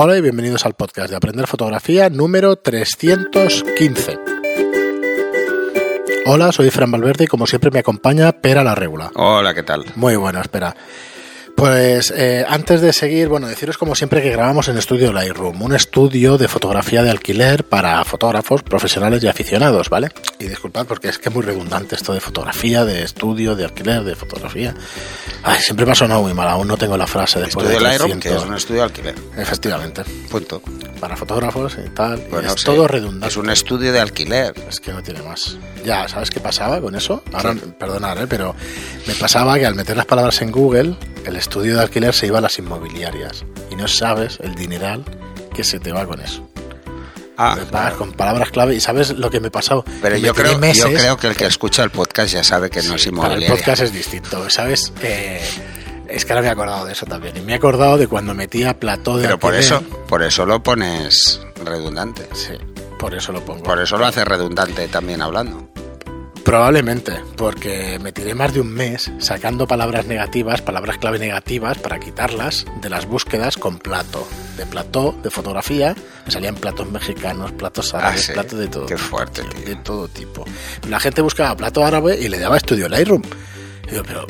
Hola y bienvenidos al podcast de Aprender Fotografía número 315. Hola, soy Fran Valverde y como siempre me acompaña Pera la Regula. Hola, ¿qué tal? Muy bueno, espera. Pues eh, antes de seguir, bueno, deciros como siempre que grabamos en Estudio Lightroom, un estudio de fotografía de alquiler para fotógrafos profesionales y aficionados, ¿vale? Y disculpad porque es que es muy redundante esto de fotografía, de estudio, de alquiler, de fotografía. Ay, siempre me ha sonado muy mal, aún no tengo la frase después Estudio de Lightroom, 300. que es un estudio de alquiler. Efectivamente, Punto. para fotógrafos y tal. y es sí, todo redundante. Es un estudio de alquiler. Es que no tiene más. Ya, ¿sabes qué pasaba con eso? Ahora, perdonad, ¿eh? pero me pasaba que al meter las palabras en Google, el estudio de alquiler se iba a las inmobiliarias. Y no sabes el dineral que se te va con eso. Ah, pagas con palabras clave y sabes lo que me pasó. pero yo creo, yo meses- creo que el que escucha el podcast ya sabe que no es Para el inmobiliaria. podcast es distinto, ¿sabes? Eh, es que ahora me he acordado de eso también. Y me he acordado de cuando metía plató de Pero por eso, por eso lo pones redundante. Sí, por eso lo pongo. Por eso lo hace redundante también hablando. Probablemente, porque me tiré más de un mes sacando palabras negativas, palabras clave negativas, para quitarlas de las búsquedas con plato. De plató, de fotografía, salían platos mexicanos, platos árabes, Ah, sí. platos de todo. Qué fuerte, tío. De todo tipo. La gente buscaba plato árabe y le daba estudio Lightroom. Y yo, pero...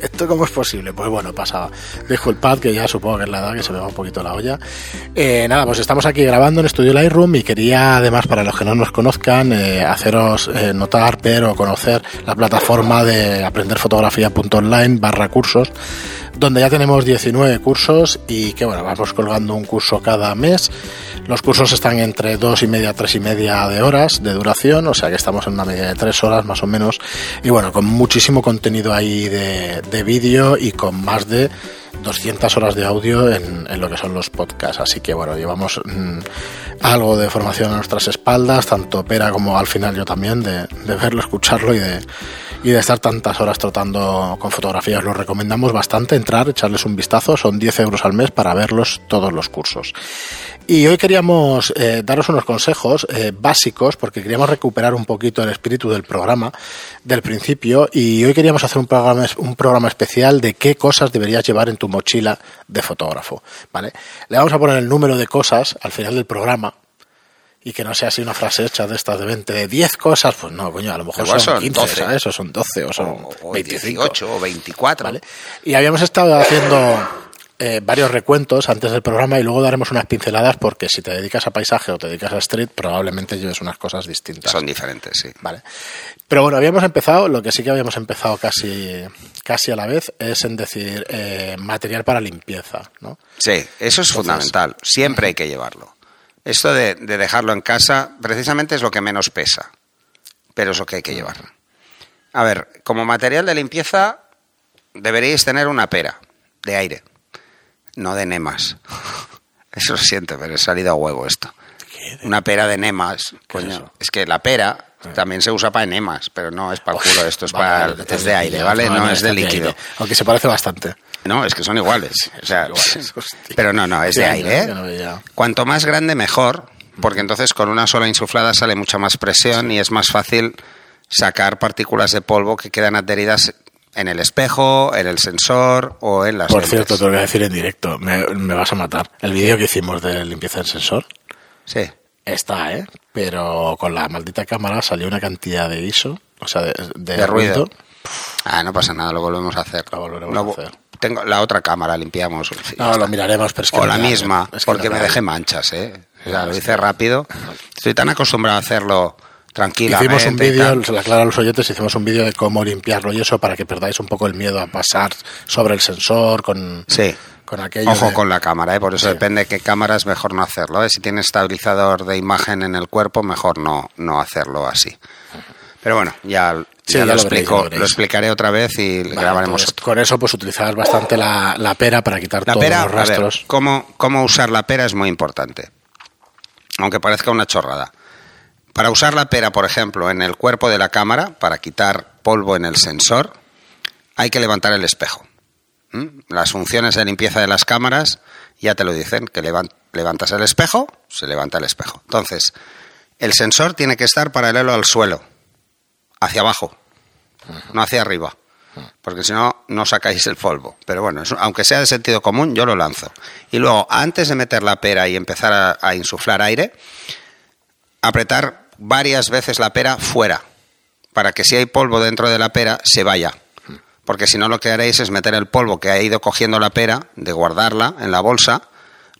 ¿Esto cómo es posible? Pues bueno, pasaba. Dejo el que ya supongo que es la edad que se me va un poquito la olla. Eh, nada, pues estamos aquí grabando en Estudio Lightroom y quería, además, para los que no nos conozcan, eh, haceros eh, notar, ver o conocer la plataforma de aprenderfotografía.online barra cursos, donde ya tenemos 19 cursos y que, bueno, vamos colgando un curso cada mes. Los cursos están entre dos y media, tres y media de horas de duración, o sea que estamos en una media de tres horas más o menos. Y bueno, con muchísimo contenido ahí de, de vídeo y con más de 200 horas de audio en, en lo que son los podcasts. Así que bueno, llevamos mm, algo de formación a nuestras espaldas, tanto Pera como al final yo también, de, de verlo, escucharlo y de, y de estar tantas horas tratando con fotografías. Lo recomendamos bastante, entrar, echarles un vistazo. Son 10 euros al mes para verlos todos los cursos. Y hoy queríamos eh, daros unos consejos eh, básicos porque queríamos recuperar un poquito el espíritu del programa del principio y hoy queríamos hacer un programa, un programa especial de qué cosas deberías llevar en tu mochila de fotógrafo. ¿vale? Le vamos a poner el número de cosas al final del programa y que no sea así una frase hecha de estas de 20, de 10 cosas, pues no, coño, a lo mejor son, son 15, 12. ¿sabes? O son 12 o son O, o 25. 18 o 24. ¿vale? Y habíamos estado haciendo eh, varios recuentos antes del programa y luego daremos unas pinceladas porque si te dedicas a paisaje o te dedicas a street probablemente lleves unas cosas distintas. Son diferentes, sí. Vale. Pero bueno, habíamos empezado, lo que sí que habíamos empezado casi, casi a la vez es en decir eh, material para limpieza, ¿no? Sí, eso es fundamental. Siempre hay que llevarlo. Esto de, de dejarlo en casa, precisamente es lo que menos pesa, pero es lo que hay que llevar. A ver, como material de limpieza deberíais tener una pera de aire, no de nemas. Eso lo siento, pero he salido a huevo esto. Una pera de nemas, coño. Es que la pera también se usa para enemas, pero no es para el culo, esto es, Vale, para, es de aire, ¿vale? No, es de líquido. Aunque se parece bastante. No, es que son iguales. O sea, iguales, pero no, no, es de aire. ¿eh? Cuanto más grande, mejor, porque entonces con una sola insuflada sale mucha más presión y es más fácil sacar partículas de polvo que quedan adheridas en el espejo, en el sensor o en las Por lentes. cierto, te lo voy a decir en directo, me, me vas a matar. El vídeo que hicimos de limpieza del sensor Sí. está, ¿eh? Pero con la maldita cámara salió una cantidad de ISO, o sea, de, de De ruido. Ah, no pasa nada, lo volvemos a hacer. Lo volveremos a hacer. Tengo la otra cámara, limpiamos. No, lo miraremos, pero es que o la misma, es que porque no me dejé manchas, ¿eh? O sea, No, lo hice rápido. Estoy tan acostumbrado a hacerlo tranquilamente. Hicimos un vídeo, se lo aclaro a los oyentes, hicimos un vídeo de cómo limpiarlo y eso para que perdáis un poco el miedo a pasar sobre el sensor con, Sí. con aquello. Ojo de- con la cámara, ¿eh? por eso Sí. depende de qué cámara es mejor no hacerlo. ¿eh? Si tiene estabilizador de imagen en el cuerpo, mejor no, no hacerlo así. Pero bueno, ya, Sí, ya ya lo, explico, explicaré otra vez y Vale, grabaremos entonces, otro. Con eso, pues utilizar bastante la, la pera para quitar La todos pera, los a ver, rastros. cómo, cómo usar la pera es muy importante, aunque parezca una chorrada. Para usar la pera, por ejemplo, en el cuerpo de la cámara, para quitar polvo en el sensor, hay que levantar el espejo. ¿Mm? Las funciones de limpieza de las cámaras ya te lo dicen, que levan- levantas el espejo, se levanta el espejo. Entonces, el sensor tiene que estar paralelo al suelo, hacia abajo, no hacia arriba. porque si no, no sacáis el polvo. Pero bueno, aunque sea de sentido común, yo lo lanzo. Y luego, antes de meter la pera y empezar a, a insuflar aire, apretar varias veces la pera fuera, para que si hay polvo dentro de la pera, se vaya. Porque si no, lo que haréis es meter el polvo que ha ido cogiendo la pera, de guardarla en la bolsa,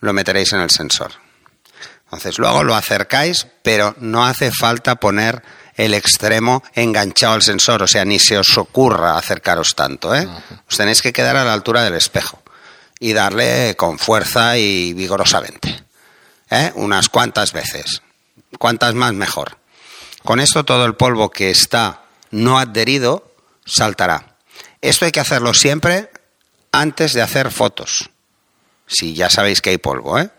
lo meteréis en el sensor. Entonces luego lo acercáis, pero no hace falta poner el extremo enganchado al sensor, o sea, ni se os ocurra acercaros tanto. ¿eh? Os tenéis que quedar a la altura del espejo y darle con fuerza y vigorosamente. ¿eh? Unas cuantas veces. Cuantas más, mejor. Con esto todo el polvo que está no adherido saltará. Esto hay que hacerlo siempre antes de hacer fotos. Si ya sabéis que hay polvo, ¿eh?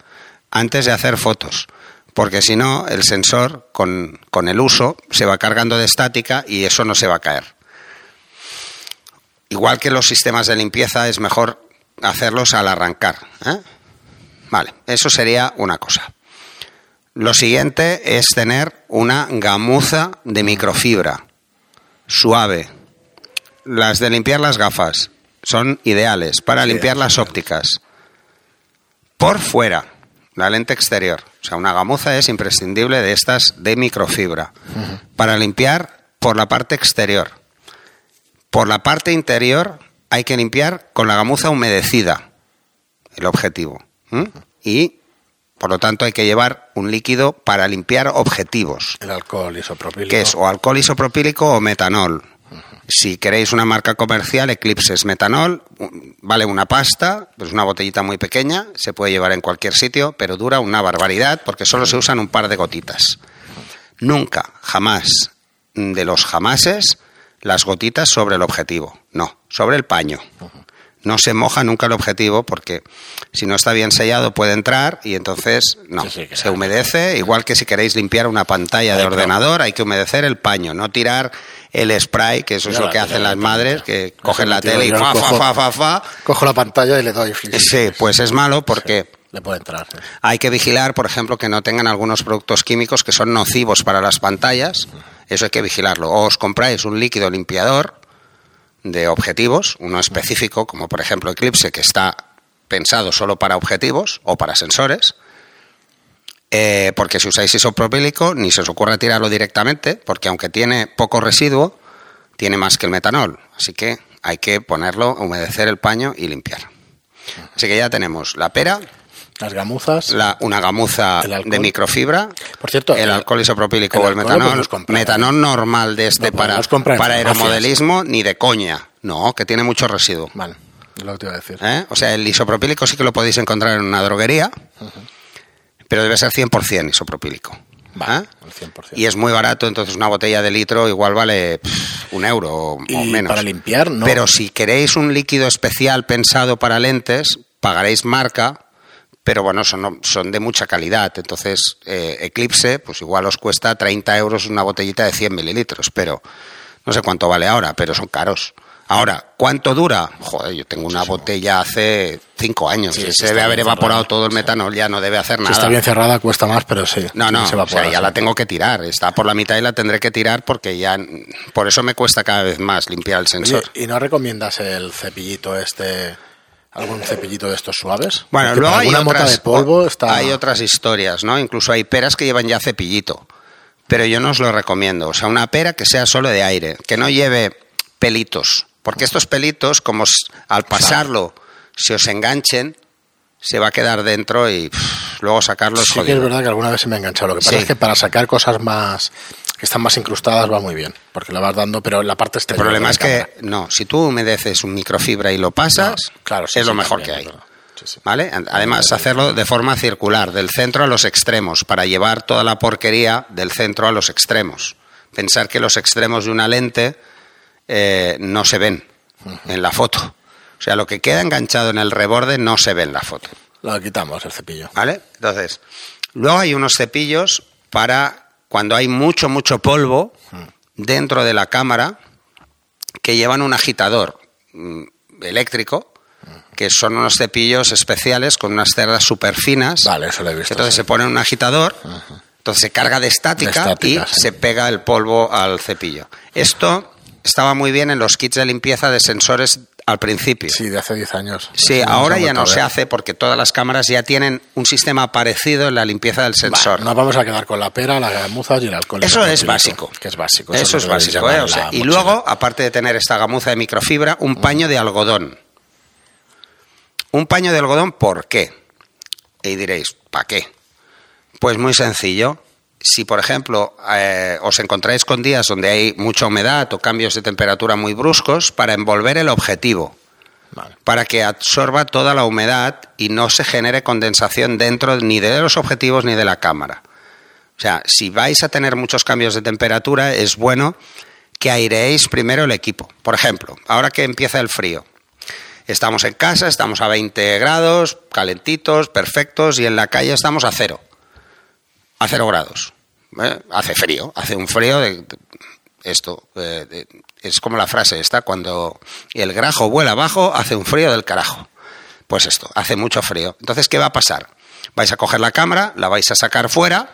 Antes de hacer fotos. Porque si no, el sensor con, con el uso se va cargando de estática y eso no se va a caer. Igual que los sistemas de limpieza, es mejor hacerlos al arrancar. ¿eh? Vale, eso sería una cosa. Lo siguiente es tener una gamuza de microfibra, suave. Las de limpiar las gafas son ideales para limpiar las ópticas. Por fuera, la lente exterior. O sea, una gamuza es imprescindible de estas de microfibra. Para limpiar por la parte exterior. Por la parte interior hay que limpiar con la gamuza humedecida, el objetivo. Y, por lo tanto, hay que llevar un líquido para limpiar objetivos, El alcohol isopropílico. que es o alcohol isopropílico o metanol. Si queréis una marca comercial, Eclipse es metanol, vale una pasta, es una botellita muy pequeña, se puede llevar en cualquier sitio, pero dura una barbaridad porque solo se usan un par de gotitas. Nunca, jamás, de los jamases, las gotitas sobre el objetivo. No, sobre el paño. No se moja nunca el objetivo porque si no está bien sellado puede entrar y entonces no, Sí, sí, que se humedece. Igual que si queréis limpiar una pantalla de ordenador, hay que humedecer el paño, no tirar el spray, que eso es lo que hacen las madres, que cogen la tele y fa, fa, fa, fa, fa. Cojo la pantalla y le doy. Sí, pues es malo porque Le puede entrar. hay que vigilar, por ejemplo, que no tengan algunos productos químicos que son nocivos para las pantallas. Eso hay que vigilarlo. O os compráis un líquido limpiador de objetivos, uno específico, como por ejemplo Eclipse, que está pensado solo para objetivos o para sensores. Eh, porque si usáis isopropílico, ni se os ocurra tirarlo directamente, porque aunque tiene poco residuo, tiene más que el metanol. Así que hay que ponerlo, humedecer el paño y limpiar. Así que ya tenemos la pera, Las gamuzas. la- una gamuza de microfibra, Por cierto, el el- alcohol isopropílico el o el metanol, ¿eh? metanol normal de este para, para aeromodelismo ni de coña, no, que tiene mucho residuo. Vale, es lo que te iba a decir. ¿eh? O sea, el isopropílico sí que lo podéis encontrar en una droguería, pero debe ser 100% isopropílico. Vale, ¿eh? al 100%. Y es muy barato, entonces una botella de litro igual vale pff, un euro o, o menos. para limpiar, no. Pero si queréis un líquido especial pensado para lentes, pagaréis marca, pero bueno, son, son de mucha calidad. Entonces, eh, Eclipse, pues igual os cuesta 30 euros una botellita de 100 mililitros, pero no sé cuánto vale ahora, pero son caros. Ahora, ¿cuánto dura? Joder, yo tengo una botella hace 5 años. Sí, se debe haber evaporado cerrada. todo el metanol, ya no debe hacer si nada. está bien cerrada cuesta más, pero sí. No, no, se o sea, ya sí. la tengo que tirar. Está por la mitad y la tendré que tirar porque ya. Por eso me cuesta cada vez más limpiar el Oye, sensor. ¿y no recomiendas el cepillito este, algún cepillito de estos suaves? Bueno, luego hay mota otras, de polvo está... hay otras historias, ¿no? Incluso hay peras que llevan ya cepillito. Pero yo no os lo recomiendo. O sea, una pera que sea solo de aire, que no lleve pelitos. Porque estos pelitos, como al pasarlo se os enganchen, se va a quedar dentro y pff, luego sacarlo es Sí que es verdad que alguna vez se me ha enganchado. Lo que pasa Sí. es que para sacar cosas más que están más incrustadas va muy bien, porque la vas dando, pero la parte El exterior. problema de es que, cámara. no, si tú humedeces un microfibra y lo pasas, No, claro, sí, es lo mejor también, que hay. Sí. ¿Vale? Además, hacerlo de forma circular, del centro a los extremos, para llevar toda la porquería del centro a los extremos. Pensar que los extremos de una lente eh, no se ven en la foto. O sea, lo que queda enganchado en el reborde no se ve en la foto. Lo quitamos el cepillo. ¿Vale? Entonces, luego hay unos cepillos para cuando hay mucho, mucho polvo dentro de la cámara que llevan un agitador mm, eléctrico, que son unos cepillos especiales con unas cerdas súper finas. Vale, eso lo he visto. Entonces sí. se pone un agitador, entonces se carga de estática, De estática, y sí. se pega el polvo al cepillo. Esto estaba muy bien en los kits de limpieza de sensores al principio. Sí, de hace 10 años. Sí, ahora ya no se hace porque todas las cámaras ya tienen un sistema parecido en la limpieza del sensor. Va, nos vamos a quedar con la pera, la gamuza y el alcohol. Eso es básico. Que es básico. Eso, es básico. ¿eh? O sea, y luego, aparte de tener esta gamuza de microfibra, un paño de algodón. Un paño de algodón, ¿por qué? Y diréis, ¿para qué? Pues muy sencillo. Si, por ejemplo, eh, os encontráis con días donde hay mucha humedad o cambios de temperatura muy bruscos, para envolver el objetivo, para que absorba toda la humedad y no se genere condensación dentro ni de los objetivos ni de la cámara. O sea, si vais a tener muchos cambios de temperatura, es bueno que aireéis primero el equipo. Por ejemplo, ahora que empieza el frío, estamos en casa, estamos a 20 grados, calentitos, perfectos, y en la calle estamos a cero, a cero grados. ¿eh? Hace frío, hace un frío de, esto. Eh, es como la frase esta, cuando el grajo vuela abajo, hace un frío del carajo. Pues esto, hace mucho frío. Entonces, ¿qué va a pasar? Vais a coger la cámara, la vais a sacar fuera,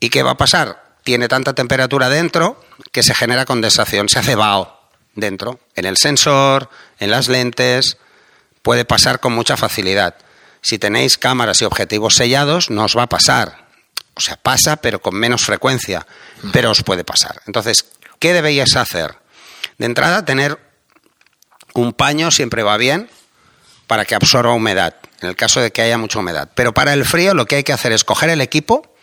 ¿y qué va a pasar? Tiene tanta temperatura dentro que se genera condensación, se hace vaho dentro, en el sensor, en las lentes, puede pasar con mucha facilidad. Si tenéis cámaras y objetivos sellados, no os va a pasar. O sea, pasa, pero con menos frecuencia, pero os puede pasar. Entonces, ¿Qué debéis hacer? De entrada, tener un paño siempre va bien para que absorba humedad, en el caso de que haya mucha humedad. Pero para el frío lo que hay que hacer es coger el equipo.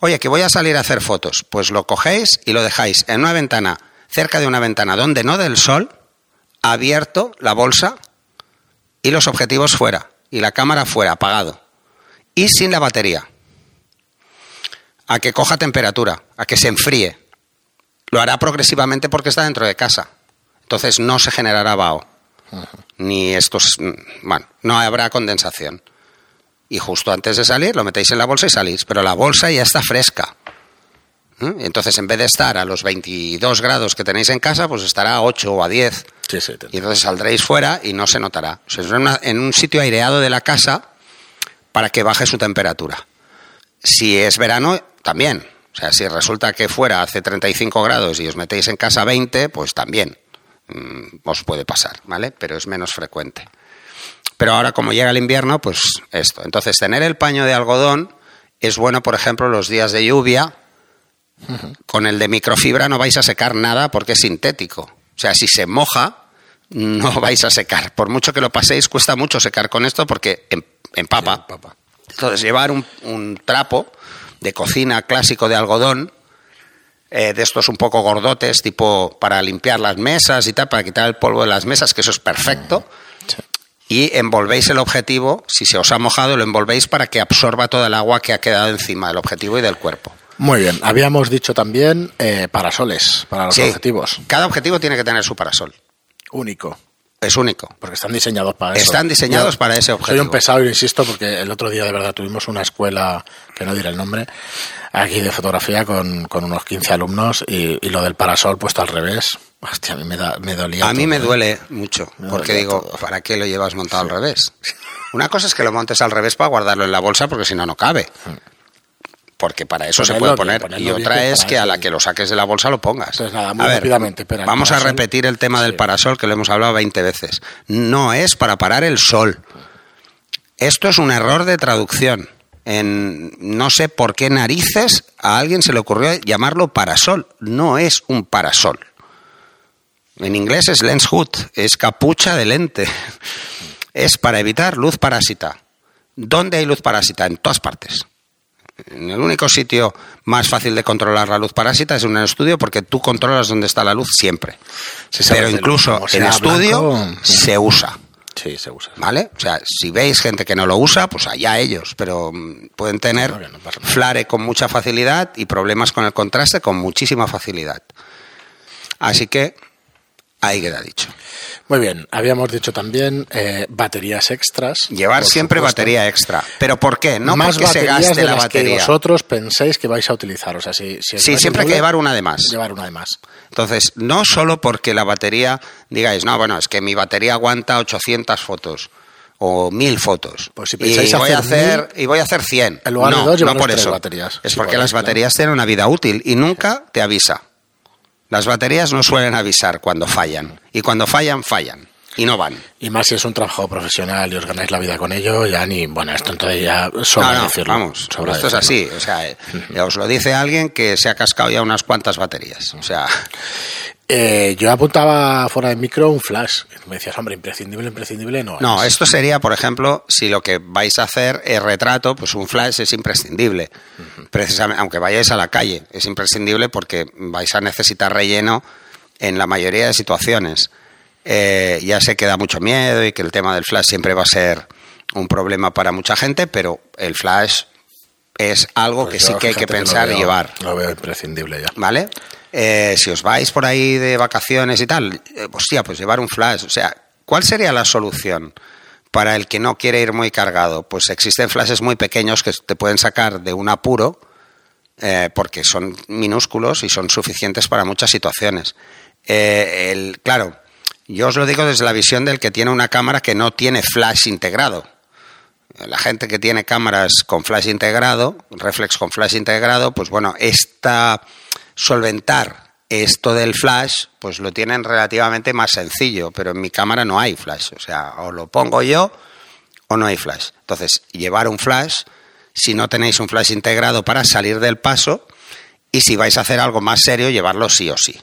Oye, que voy a salir a hacer fotos. Pues lo cogéis y lo dejáis en una ventana, cerca de una ventana donde no del sol, abierto la bolsa y los objetivos fuera y la cámara fuera, apagado. Y sin la batería. A que coja temperatura, a que se enfríe. Lo hará progresivamente porque está dentro de casa. Entonces no se generará vaho. Ni estos. Bueno, no habrá condensación. Y justo antes de salir lo metéis en la bolsa y salís. Pero la bolsa ya está fresca. ¿Eh? Entonces, en vez de estar a los 22 grados que tenéis en casa, pues estará a 8 o a 10. y entonces saldréis fuera y no se notará. O sea, en un sitio aireado de la casa para que baje su temperatura. Si es verano, también. O sea, si resulta que fuera hace 35 grados y os metéis en casa 20, pues también mm, os puede pasar, ¿vale? Pero es menos frecuente. Pero ahora como llega el invierno, pues esto. Entonces, tener el paño de algodón es bueno, por ejemplo, los días de lluvia. Con el de microfibra no vais a secar nada porque es sintético. O sea, si se moja, no vais a secar. Por mucho que lo paséis, cuesta mucho secar con esto porque em, empapa. Entonces, llevar un trapo de cocina clásico de algodón, eh, de estos un poco gordotes, tipo para limpiar las mesas y tal, para quitar el polvo de las mesas, que eso es perfecto. Y envolvéis el objetivo, si se os ha mojado, lo envolvéis para que absorba toda el agua que ha quedado encima del objetivo y del cuerpo. Muy bien, habíamos dicho también eh, parasoles para los objetivos. Cada objetivo tiene que tener su parasol. Único es único. Porque están diseñados para eso. Están diseñados para ese objetivo. Soy un pesado y insisto porque el otro día de verdad tuvimos una escuela, que no diré el nombre, aquí de fotografía con, unos 15 alumnos y, lo del parasol puesto al revés. Hostia, a mí me, da, me dolía. A mí me ¿eh? duele mucho, porque digo, ¿para qué lo llevas montado al revés? Una cosa es que lo montes al revés para guardarlo en la bolsa porque si no, no cabe. Mm porque para eso se puede poner. y otra es que a la que lo saques de la bolsa lo pongas. nada, muy rápidamente. vamos a repetir el tema del parasol que lo hemos hablado 20 veces. No es para parar el sol. Esto es un error de traducción. En, no sé por qué narices a alguien se le ocurrió llamarlo parasol. No es un parasol. En inglés es lens hood, es capucha de lente. Es para evitar luz parásita. ¿Dónde hay luz parásita? En todas partes el único sitio más fácil de controlar la luz parásita es en un estudio porque tú controlas dónde está la luz siempre. Pero incluso en estudio se usa. Sí, se usa. ¿Vale? O sea, si veis gente que no lo usa, pues allá ellos, pero mm, pueden tener flare con mucha facilidad y problemas con el contraste con muchísima facilidad. Así que ahí queda dicho. Muy bien, habíamos dicho también eh, baterías extras. Llevar siempre batería extra. ¿Pero por qué? No más porque se gaste de la batería. que vosotros penséis que vais a utilizar. O sea, si, sí, siempre hay que llevar una de más. Llevar una de más. Entonces, no solo porque la batería, digáis, no, bueno, es que mi batería aguanta 800 fotos o 1000 fotos. Pues si pensáis y voy a hacer y voy a hacer 100. no, no por eso. Baterías. Es porque las baterías tienen una vida útil y nunca te avisa. Las baterías no suelen avisar cuando fallan. Y cuando fallan, fallan. Y no van. Y más si es un trabajo profesional y os ganáis la vida con ello, ya ni. Bueno, esto entonces ya sobra No, no, decirlo. vamos, sobra esto es así. O sea, eh, os lo dice alguien que se ha cascado ya unas cuantas baterías. O sea, Eh, yo apuntaba fuera de micro un flash. Me decías, hombre, imprescindible, imprescindible, no. no, es. esto sería, por ejemplo, si lo que vais a hacer es retrato, pues un flash es imprescindible. Precisamente, aunque vayáis a la calle, es imprescindible porque vais a necesitar relleno en la mayoría de situaciones. Eh, ya sé que da mucho miedo y que el tema del flash siempre va a ser un problema para mucha gente, pero el flash es algo Pues que sí que hay que pensar y llevar. Lo veo imprescindible ya. ¿Vale? Eh, si os vais por ahí de vacaciones y tal, eh, hostia, pues llevar un flash. O sea, ¿cuál sería la solución para el que no quiere ir muy cargado? Pues existen flashes muy pequeños que te pueden sacar de un apuro eh, porque son minúsculos y son suficientes para muchas situaciones. Eh, el, claro, yo os lo digo desde la visión del que tiene una cámara que no tiene flash integrado. La gente que tiene cámaras con flash integrado, reflex con flash integrado, pues bueno, esta solventar esto del flash, pues lo tienen relativamente más sencillo, pero en mi cámara no hay flash, o sea, o lo pongo yo o no hay flash. Entonces, llevar un flash, si no tenéis un flash integrado para salir del paso, y si vais a hacer algo más serio, llevarlo sí o sí.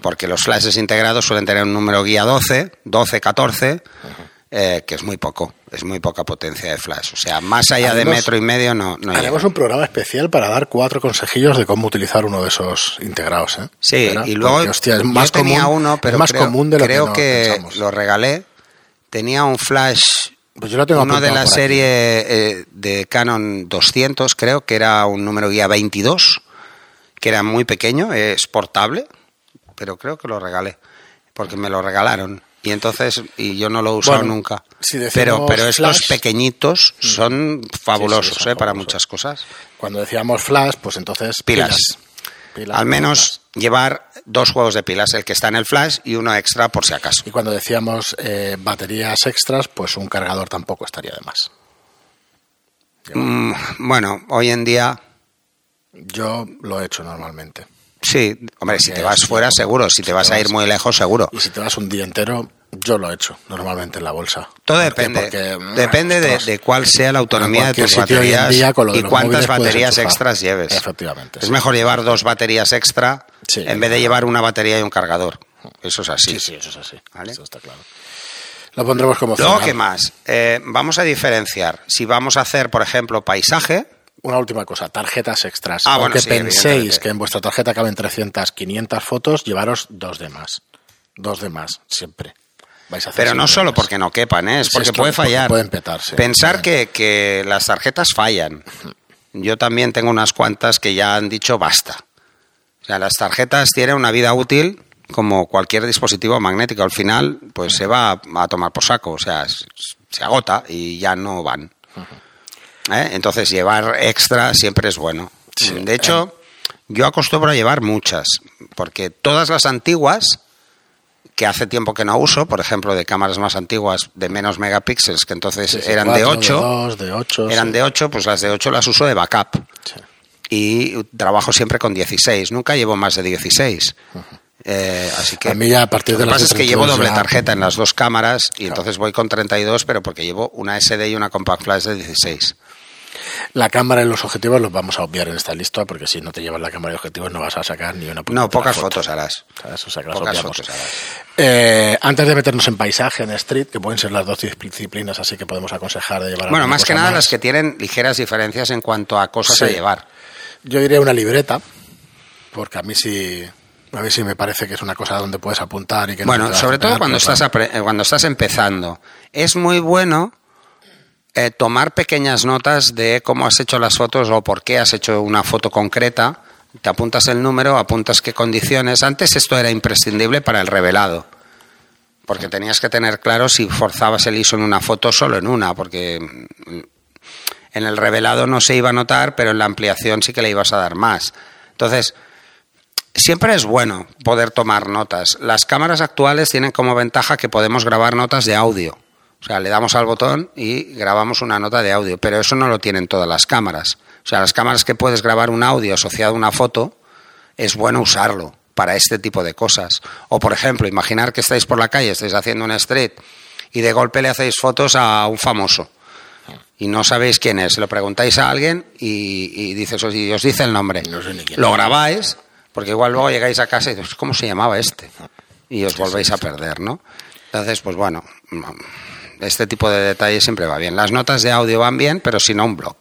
Porque los flashes integrados suelen tener un número guía 12, 12, 14, eh, que es muy poco, es muy poca potencia de flash. O sea, más allá de metro y medio no, no llega. Haremos un programa especial para dar cuatro consejillos de cómo utilizar uno de esos integrados. ¿eh? Sí, y luego porque, hostia, es yo más tenía común, uno, pero es más creo, común de lo creo que, no lo regalé. Tenía un flash, Pues yo lo tengo uno de la serie eh, de Canon 200, creo que era un número guía 22, que era muy pequeño, es portable, pero creo que lo regalé, porque me lo regalaron. Y entonces, y yo no lo he usado Bueno, nunca. si pero, pero estos flash- pequeñitos son fabulosos, son eh, para muchas cosas. Cuando decíamos flash, pues entonces Pilas. Pilas, Al menos llevar dos juegos de pilas, el que está en el flash y uno extra por si acaso. Y cuando decíamos eh, baterías extras, pues un cargador tampoco estaría de más. Mm, bueno, hoy en día, Yo lo he hecho normalmente. Sí, hombre, si te vas fuera, seguro. Si te vas a ir muy lejos, seguro. Y si te vas un día entero, yo lo he hecho normalmente en la bolsa. Todo depende. Porque, mm, depende de, cuál sea la autonomía de tus baterías día y cuántas baterías extras lleves. Efectivamente, Es sí. mejor llevar dos baterías extra Sí. en vez de llevar una batería y un cargador. Eso es así. Sí, sí, eso es así. Vale. Eso está claro. Lo pondremos como Luego. ¿qué más? Eh, vamos a diferenciar. Si vamos a hacer, por ejemplo, paisaje, Una última cosa, tarjetas extras. Ah, bueno, Aunque sí, penséis que en vuestra tarjeta caben 300, 500 fotos, llevaros dos de más. Dos de más, siempre. Vais a hacer Pero no solo más. porque no quepan, ¿eh? es Sí, porque es puede fallar. pueden petarse. Pensar que, que las tarjetas fallan. Yo también tengo unas cuantas que ya han dicho basta. O sea, las tarjetas tienen una vida útil como cualquier dispositivo magnético. Al final, pues se va a, a tomar por saco. O sea, se agota y ya no van. ¿Eh? Entonces, llevar extra siempre es bueno. Sí. De hecho, yo acostumbro a llevar muchas, porque todas las antiguas que hace tiempo que no uso, por ejemplo, de cámaras más antiguas de menos megapíxeles, que entonces Sí, sí, eran de 8, dos, de 8. eran de 8, pues las de 8 las uso de backup. Y trabajo siempre con 16, nunca llevo más de 16. Eh, así que A mí ya a partir lo de que las pasa es que llevo 32 doble ya- tarjeta en las dos cámaras y entonces voy con 32, pero porque llevo una SD y una compact flash de 16. La cámara y los objetivos los vamos a obviar en esta lista porque si no te llevas la cámara y objetivos no vas a sacar ni una No, pocas foto. fotos harás. O sea, Pocas fotos harás. Eh, antes de meternos en paisaje, en street, que pueden ser las dos disciplinas así que podemos aconsejar de llevar Bueno, más que nada más. las que tienen ligeras diferencias en cuanto a cosas Sí. a llevar. Yo diría una libreta, porque a mí sí, a mí sí me parece que es una cosa donde puedes apuntar y que no Bueno, sobre todo cuando estás, eh, cuando estás empezando. Es muy bueno eh, tomar pequeñas notas de cómo has hecho las fotos o por qué has hecho una foto concreta. Te apuntas el número, apuntas qué condiciones. Antes esto era imprescindible para el revelado. Porque tenías que tener claro si forzabas el ISO en una foto solo en una, porque en el revelado no se iba a notar, pero en la ampliación sí que le ibas a dar más. Entonces, siempre es bueno poder tomar notas. Las cámaras actuales tienen como ventaja que podemos grabar notas de audio. O sea, le damos al botón y grabamos una nota de audio, pero eso no lo tienen todas las cámaras. O sea, las cámaras que puedes grabar un audio asociado a una foto, es bueno usarlo. para este tipo de cosas. O, por ejemplo, imaginar que estáis por la calle, estáis haciendo una street y de golpe le hacéis fotos a un famoso y no sabéis quién es. Lo preguntáis a alguien y, y dices, y os dice el nombre. lo grabáis, porque igual luego llegáis a casa y dices, ¿cómo se llamaba este? Y os volvéis a perder, ¿no? Entonces, pues bueno, este tipo de detalles siempre va bien. Las notas de audio van bien, pero si no, un blog.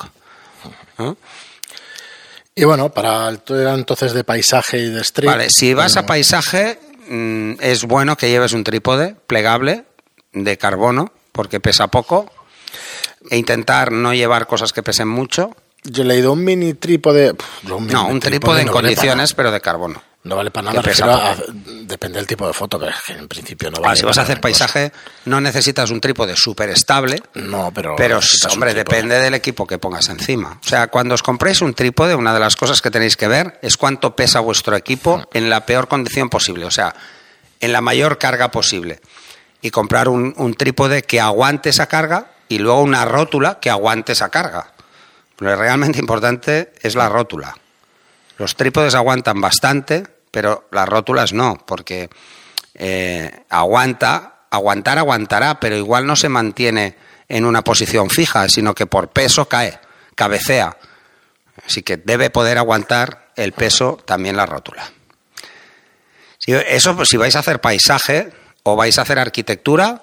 Y bueno, para el entonces de paisaje y de street. Vale, si vas a paisaje, mm, es bueno que lleves un trípode plegable de carbono, porque pesa poco, e intentar no llevar cosas que pesen mucho. Yo he leído un mini trípode. no, un trípode, en condiciones, pero de carbono. No vale para nada, depende del tipo de foto, pero en principio no vale. si vas a hacer paisaje, no necesitas un trípode súper estable. No, pero. Pero, hombre, depende del equipo que pongas encima. O sea, cuando os compréis un trípode, una de las cosas que tenéis que ver es cuánto pesa vuestro equipo en la peor condición posible. O sea, en la mayor carga posible. Y comprar un, un trípode que aguante esa carga y luego una rótula que aguante esa carga. Lo realmente importante es la rótula. Los trípodes aguantan bastante, pero las rótulas no, porque eh, aguanta, aguantar aguantará, pero igual no se mantiene en una posición fija, sino que por peso cae, cabecea. Así que debe poder aguantar el peso también la rótula. eso, pues, si vais a hacer paisaje o vais a hacer arquitectura,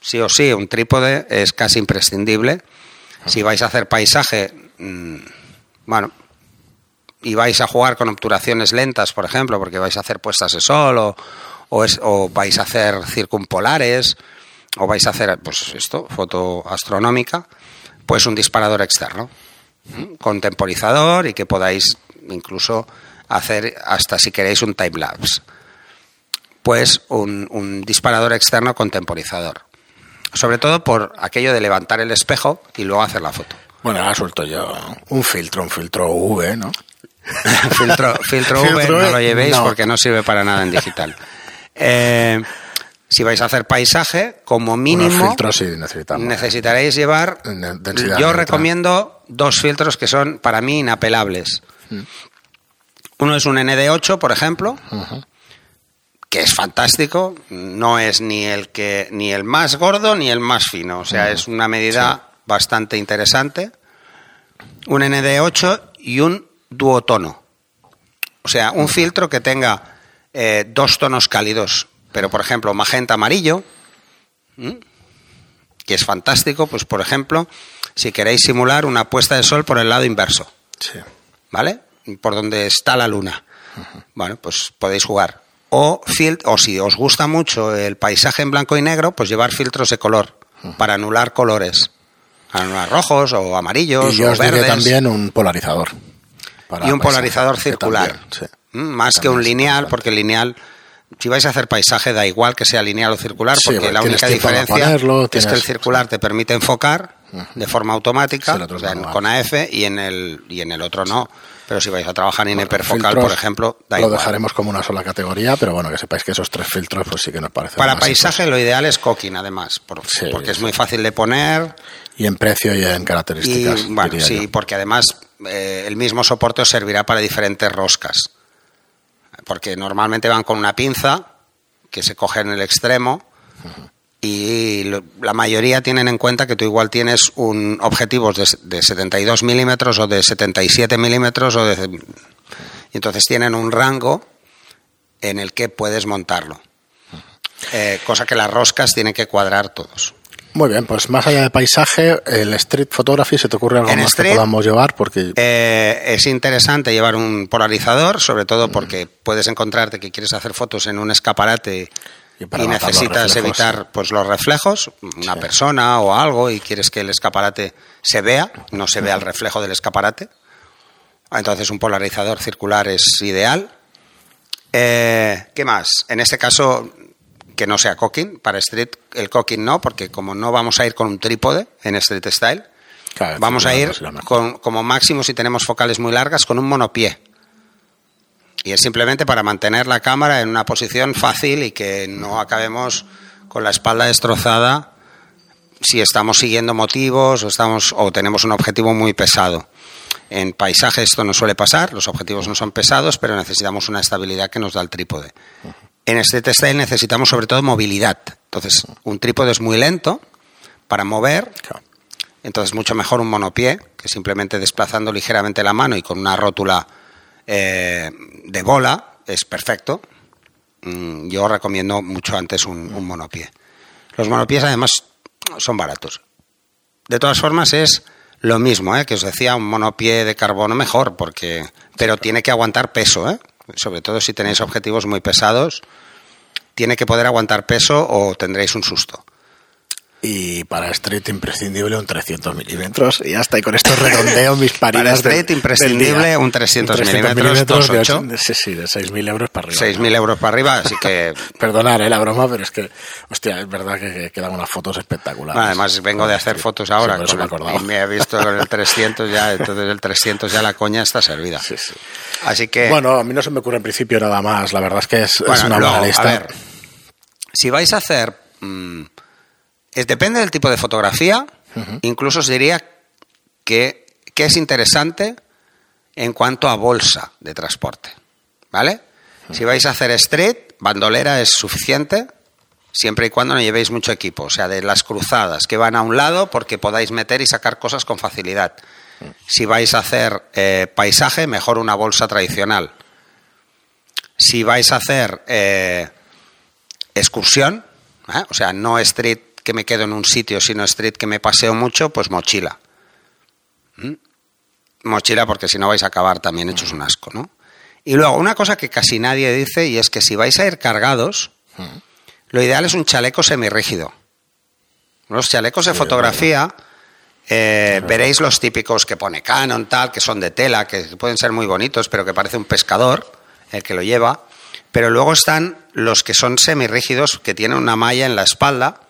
sí o sí, un trípode es casi imprescindible. Si vais a hacer paisaje, mm, bueno, y vais a jugar con obturaciones lentas, por ejemplo, porque vais a hacer puestas de sol o, o, vais a hacer circumpolares o vais a hacer, pues esto, foto astronómica, pues un disparador externo con temporizador y que podáis incluso hacer hasta si queréis un time lapse. Pues un, un disparador externo con temporizador sobre todo por aquello de levantar el espejo y luego hacer la foto. Bueno, ahora suelto yo un filtro, un filtro V, ¿no? filtro, filtro, V no lo llevéis porque no sirve para nada en digital. Eh, si vais a hacer paisaje, como mínimo necesitaréis llevar. Yo recomiendo dos filtros que son para mí inapelables. Mm. Uno es un ND8, por ejemplo, que es fantástico, no es ni el que ni el más gordo ni el más fino, o sea, es una medida bastante interesante. Un ND8 y un duotono. O sea, un filtro que tenga eh, dos tonos cálidos, pero por ejemplo, magenta amarillo, que es fantástico, pues por ejemplo, si queréis simular una puesta de sol por el lado inverso. ¿Vale? Por donde está la luna. Bueno, pues podéis jugar o, o si os gusta mucho el paisaje en blanco y negro, pues llevar filtros de color para anular colores. Anular rojos o amarillos y yo os verdes. también un polarizador. Y un polarizador circular. Mm, más que un lineal, porque el lineal si vais a hacer paisaje da igual que sea lineal o circular, porque la única diferencia es que el circular te permite enfocar de forma automática, con AF, y en el y en el otro no. Pero si vais a trabajar en hiperfocal, por ejemplo, da lo dejaremos como una sola categoría, pero bueno, que sepáis que esos tres filtros pues sí que nos parecen. Para paisaje lo ideal es Cooking, además, porque es muy fácil de poner. Y en precio y en características. bueno, sí, porque además eh, el mismo soporte os servirá para diferentes roscas. Porque normalmente van con una pinza que se coge en el extremo y la mayoría tienen en cuenta que tú igual tienes un objetivos de, de 72 milímetros o de 77 milímetros o de, y entonces tienen un rango en el que puedes montarlo. Eh, cosa que las roscas tienen que cuadrar todos. Muy bien, pues más allá de paisaje, el street photography, ¿se te ocurre algo más que podamos llevar? Porque eh, es interesante llevar un polarizador, sobre todo porque puedes encontrarte que quieres hacer fotos en un escaparate y, necesitas evitar pues los reflejos, una persona o algo, y quieres que el escaparate se vea, no se vea el reflejo del escaparate. Entonces un polarizador circular es ideal. Eh, ¿Qué más? En este caso, que no sea cocking, para street el cocking no, porque como no vamos a ir con un trípode en street style, vamos a ir con, como máximo si tenemos focales muy largas con un monopié y es simplemente para mantener la cámara en una posición fácil y que no acabemos con la espalda destrozada si estamos siguiendo motivos o, estamos, o tenemos un objetivo muy pesado. En paisaje esto no suele pasar, los objetivos no son pesados, pero necesitamos una estabilidad que nos da el trípode. En este style necesitamos sobre todo movilidad. Entonces, un trípode es muy lento para mover, entonces mucho mejor un monopié, que simplemente desplazando ligeramente la mano y con una rótula eh, de bola es perfecto. Mm, yo recomiendo mucho antes un, un monopié. Los monopiés además son baratos. De todas formas es lo mismo, ¿eh? que os decía, un monopié de carbono mejor, porque pero tiene que aguantar peso, ¿eh? Sobre todo si tenéis objetivos muy pesados, tiene que poder aguantar peso o tendréis un susto. Y para Street imprescindible un 300 milímetros. Y ya está, y con esto redondeo mis paridas. Para Street imprescindible un 300, milímetros, de, 8, sí, sí, de 6.000 euros para arriba. 6.000 euros para arriba, así que... Perdonar eh, la broma, pero es que, hostia, es verdad que, quedan unas fotos espectaculares. además, vengo de hacer fotos ahora. Sí, me, y me he visto con el 300 ya, entonces el 300 ya la coña está servida. Sí, sí. Así que... Bueno, a mí no se me ocurre en principio nada más. La verdad es que es, es una buena lista. A ver, si vais a hacer... Mmm, es, depende del tipo de fotografía, incluso os diría que, es interesante en cuanto a bolsa de transporte. ¿Vale? Si vais a hacer street, bandolera es suficiente, siempre y cuando no llevéis mucho equipo. O sea, de las cruzadas que van a un lado porque podáis meter y sacar cosas con facilidad. Si vais a hacer eh, paisaje, mejor una bolsa tradicional. Si vais a hacer eh, excursión, ¿eh? o sea, no street que me quedo en un sitio, sino street que me paseo mucho, pues mochila. ¿Mm? Mochila porque si no vais a acabar también hechos un asco, ¿no? Y luego, una cosa que casi nadie dice, y es que si vais a ir cargados, lo ideal es un chaleco semirrígido. Los chalecos de fotografía, eh, veréis los típicos que pone Canon, tal, que son de tela, que pueden ser muy bonitos, pero que parece un pescador el que lo lleva. Pero luego están los que son semirrígidos, que tienen una malla en la espalda,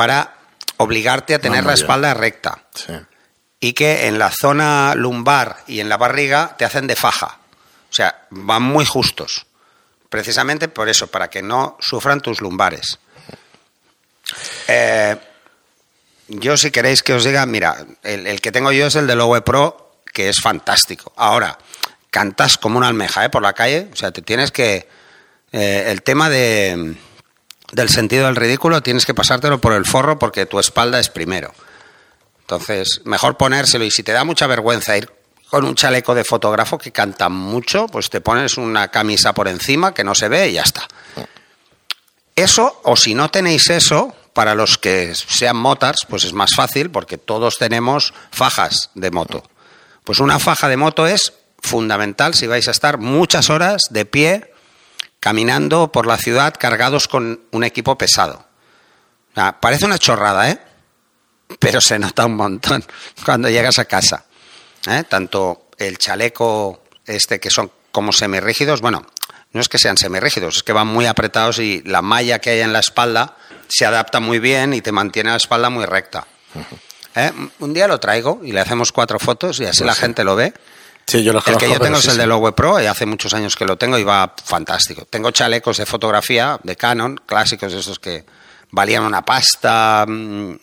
para obligarte a tener la espalda recta. Y que en la zona lumbar y en la barriga te hacen de faja. O sea, van muy justos. Precisamente por eso, para que no sufran tus lumbares. Eh, yo si queréis que os diga, mira, el, que tengo yo es el de Lowe Pro, que es fantástico. Ahora, cantas como una almeja ¿eh? por la calle, o sea, te tienes que... Eh, el tema de del sentido del ridículo tienes que pasártelo por el forro porque tu espalda es primero. Entonces, mejor ponérselo y si te da mucha vergüenza ir con un chaleco de fotógrafo que canta mucho, pues te pones una camisa por encima que no se ve y ya está. Eso, o si no tenéis eso, para los que sean motars, pues es más fácil porque todos tenemos fajas de moto. Pues una faja de moto es fundamental si vais a estar muchas horas de pie caminando por la ciudad cargados con un equipo pesado. parece una chorrada, ¿eh? Pero se nota un montón cuando llegas a casa. ¿eh? Tanto el chaleco este que son como semirrígidos, bueno, no es que sean semirrígidos, es que van muy apretados y la malla que hay en la espalda se adapta muy bien y te mantiene la espalda muy recta. ¿Eh? Un día lo traigo y le hacemos cuatro fotos y así pues la gente lo ve el que yo tengo es el de Lowe Pro y hace muchos años que lo tengo y va fantástico. Tengo chalecos de fotografía de Canon, clásicos esos que valían una pasta, mm,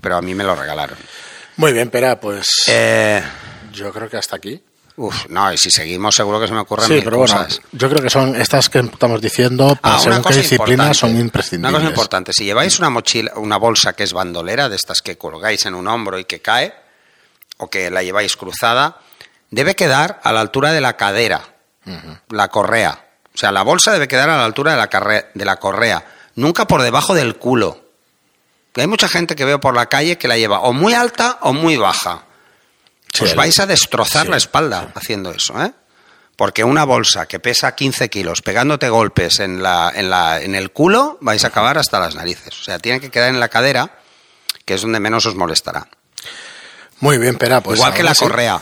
pero a mí me lo regalaron. Muy bien, Pera, pues eh, yo creo que hasta aquí. Uf, no, y si seguimos seguro que se me ocurren sí, pero Bueno, yo creo que son estas que estamos diciendo, para ah, según qué disciplina son imprescindibles. Una cosa importante, si lleváis una mochila, una bolsa que es bandolera, de estas que colgáis en un hombro y que cae, o que la lleváis cruzada, debe quedar a la altura de la cadera, la correa. O sea, la bolsa debe quedar a la altura de la, de la correa, nunca por debajo del culo. hay mucha gente que veo por la calle que la lleva o muy alta o muy baja. Os vais a destrozar la espalda haciendo eso, ¿eh? Porque una bolsa que pesa 15 kilos pegándote golpes en, la, en, la, en el culo, vais a acabar hasta las narices. O sea, tiene que quedar en la cadera, que es donde menos os molestará. Muy bien, Pera. Pues Igual que la correa.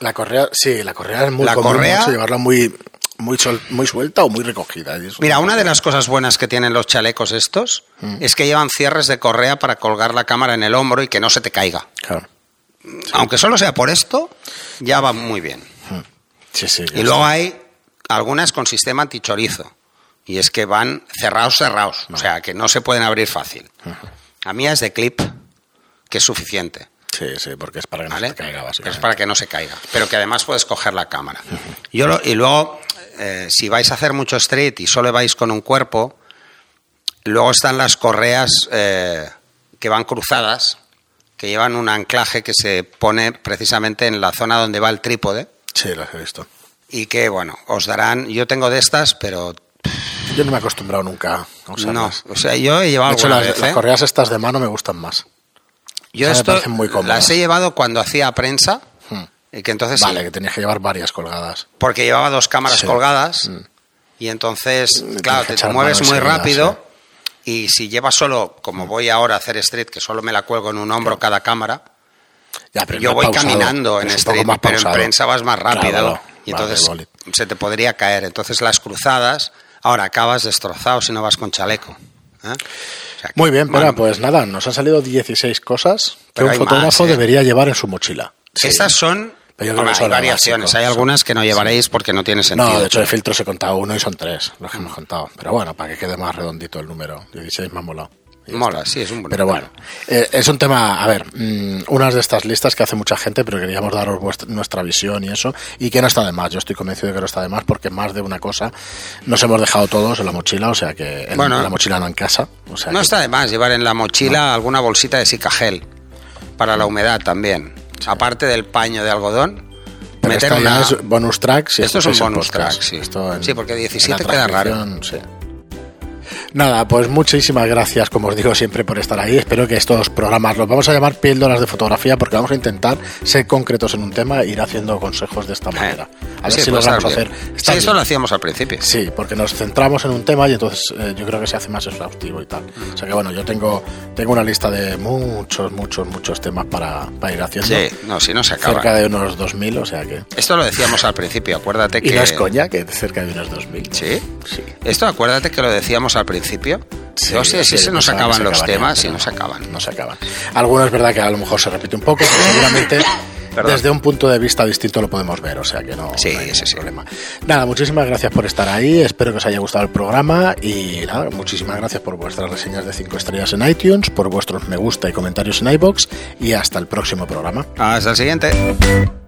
La correa, sí, la correa es muy la correa, llevarla muy, muy, muy suelta o muy recogida. Mira, una de las cosas buenas que tienen los chalecos estos mm. es que llevan cierres de correa para colgar la cámara en el hombro y que no se te caiga. Claro. Aunque solo sea por esto, ya va muy bien. Mm. Sí, sí, y luego hay algunas con sistema antichorizo. Y es que van cerrados, cerrados. O sea, que no se pueden abrir fácil. A mí es de clip, que es suficiente. Sí, sí, porque es para que no ¿vale? se caiga, básicamente. Es para que no se caiga, pero que además puedes coger la cámara. Yo lo- y luego, eh, si vais a hacer mucho street y solo vais con un cuerpo, luego están las correas eh, que van cruzadas, que llevan un anclaje que se pone precisamente en la zona donde va el trípode Sí, las he visto. y que, bueno, os darán, yo tengo de estas, pero Yo no me he acostumbrado nunca a no, usarlas. o sea, yo he llevado de hecho, alguna las, vez, las ¿eh? correas estas de mano me gustan más. Yo esto muy las he llevado cuando hacía prensa Hmm. y que entonces Vale, sí, que tenías que llevar varias colgadas. porque llevaba dos cámaras Sí. colgadas Mm. y entonces, tienes claro, te, echar mueves muy rápido y si llevas solo, como voy ahora a hacer street, que solo me la cuelgo en un hombro cada cámara, Ya, pero yo voy pausado, caminando en street, pero en prensa vas más rápido Claro, y entonces vale. se te podría caer. Entonces las cruzadas, ahora acabas destrozado si no vas con chaleco. ¿eh? Sea Muy bien, pero bueno, pues nada, nos han salido 16 cosas que un fotógrafo más, ¿eh? debería llevar en su mochila. Sí. Estas son... Hay variaciones, hay algunas que no llevaréis porque no tiene sentido. No, de hecho de filtros he contado uno y son tres los que hemos contado. Pero bueno, para que quede más redondito el número. 16 me ha molado. Mola, está. sí, es un buen Pero bueno, eh, es un tema, a ver, mm, unas de estas listas que hace mucha gente, pero queríamos daros vuestra- nuestra visión y eso, y que no está de más. Yo estoy convencido de que no está de más porque más de una cosa nos hemos dejado todos en la mochila, o sea que en, Bueno. en la mochila no en casa. O sea No que- está de más llevar en la mochila alguna bolsita de sicagel para la humedad también. Aparte del paño de algodón, pero meter esto una... es bonus track. si Esto es un bonus track, sí. Esto en- Sí, porque en la 17 queda raro. sí. Nada, pues muchísimas gracias, como os digo siempre, por estar ahí. Espero que estos programas los vamos a llamar píldoras de fotografía porque vamos a intentar ser concretos en un tema e ir haciendo consejos de esta manera. A ver si logramos estar hacer. Está Sí, bien. lo hacíamos al principio. Sí, porque nos centramos en un tema y entonces eh, yo creo que se hace más exhaustivo y tal. O sea que bueno, yo tengo, tengo una lista de muchos, muchos, muchos temas para, para ir haciendo. Sí, no, si no se acaba. cerca de unos 2.000, o sea que... Esto lo decíamos al principio, acuérdate Y que... no es coña, que cerca de unos 2.000. ¿Sí? Sí. Esto acuérdate que lo decíamos al principio. Sí, Yo sé, si se nos acaban se los temas y pero no se acaban. No se acaban. Algunos es verdad que a lo mejor se repite un poco, pero seguramente desde un punto de vista distinto lo podemos ver, o sea que no, Sí, no hay sí. problema. Nada, muchísimas gracias por estar ahí, espero que os haya gustado el programa y nada, muchísimas gracias por vuestras reseñas de 5 estrellas en iTunes, por vuestros me gusta y comentarios en iBox y hasta el próximo programa. Hasta el siguiente.